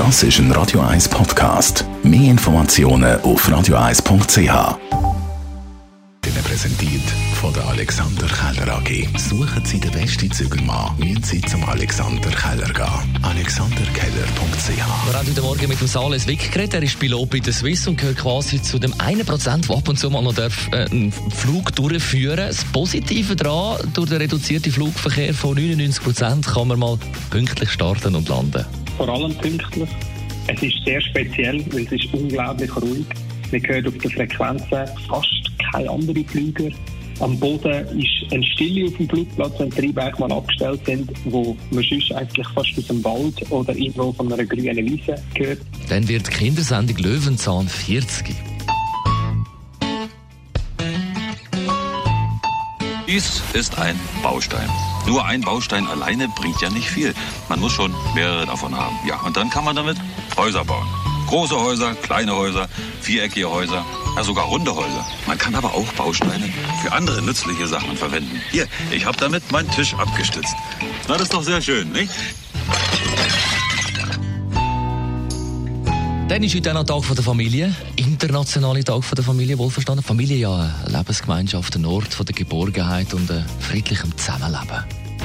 Das ist ein Radio 1 Podcast. Mehr Informationen auf radio1.ch. Ihnen präsentiert von der Alexander Keller AG. Suchen Sie den besten Zügelmann, müssen Sie zum Alexander Keller gehen. AlexanderKeller.ch Wir haben heute Morgen mit dem Sales Wick geredet. Er ist Pilot bei der Swiss und gehört quasi zu dem 1%, der ab und zu mal noch darf, äh, einen Flug durchführen darf. Das Positive daran, durch den reduzierten Flugverkehr von 99% kann man mal pünktlich starten und landen. Vor allem pünktlich. Es ist sehr speziell, weil es ist unglaublich ruhig. Man hört auf den Frequenzen fast keine anderen Flüger. Am Boden ist eine Stille auf dem Flugplatz, wenn die Triebwerke mal abgestellt sind, wo man sonst eigentlich fast aus dem Wald oder irgendwo von einer grünen Wiese hört. Dann wird die Kindersendung Löwenzahn 40. Dies ist ein Baustein. Nur ein Baustein alleine bringt ja nicht viel. Man muss schon mehrere davon haben. Ja, und dann kann man damit Häuser bauen. Große Häuser, kleine Häuser, viereckige Häuser, ja sogar runde Häuser. Man kann aber auch Bausteine für andere nützliche Sachen verwenden. Hier, ich habe damit meinen Tisch abgestützt. Na, das ist doch sehr schön, nicht? Dann ist heute auch noch Tag von der Familie. Internationale Tag von der Familie, wohlverstanden. Familie ja eine Lebensgemeinschaft, ein Ort von der Geborgenheit und ein friedlichem Zusammenleben.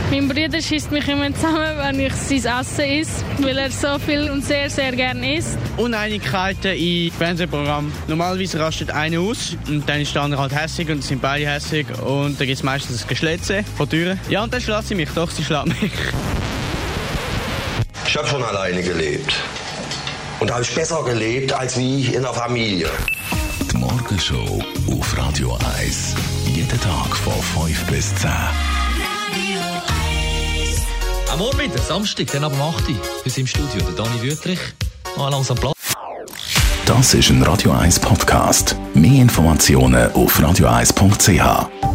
Mein Bruder schießt mich immer zusammen, wenn ich sein Essen esse, weil er so viel und sehr, sehr gerne isst. Uneinigkeiten in Fernsehprogrammen. Normalerweise rastet einer aus und dann ist der andere halt hässig und sind beide hässig und dann gibt es meistens ein Geschlätze von Türen. Ja, und dann schlägt sie mich, doch, sie schlägt mich. Ich habe schon alleine gelebt. Und da habe ich besser gelebt als wie in der Familie. Die Morgenshow auf Radio 1. Jeden Tag von 5 bis 10. Am Morgen wieder, Samstag, dann ab um 8 Uhr. Wir sind im Studio, der Dani Wüttrich. Mal langsam Platz. Das ist ein Radio 1 Podcast. Mehr Informationen auf radio1.ch.